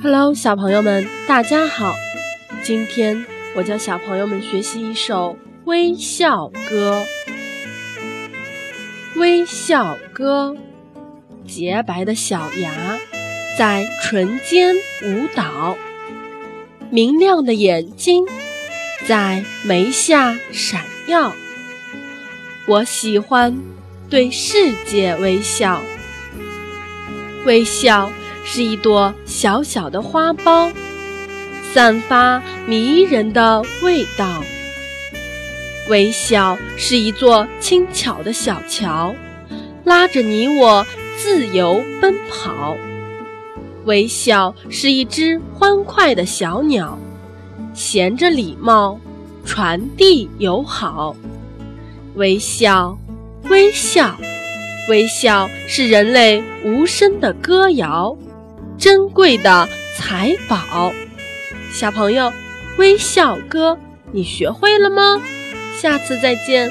Hello，小朋友们，大家好！今天我教小朋友们学习一首《微笑歌》。微笑歌，洁白的小牙在唇间舞蹈，明亮的眼睛在眉下闪耀。我喜欢对世界微笑，微笑。是一朵小小的花苞，散发迷人的味道。微笑是一座轻巧的小桥，拉着你我自由奔跑。微笑是一只欢快的小鸟，衔着礼貌，传递友好。微笑，微笑，微笑是人类无声的歌谣。珍贵的财宝，小朋友，微笑歌，你学会了吗？下次再见。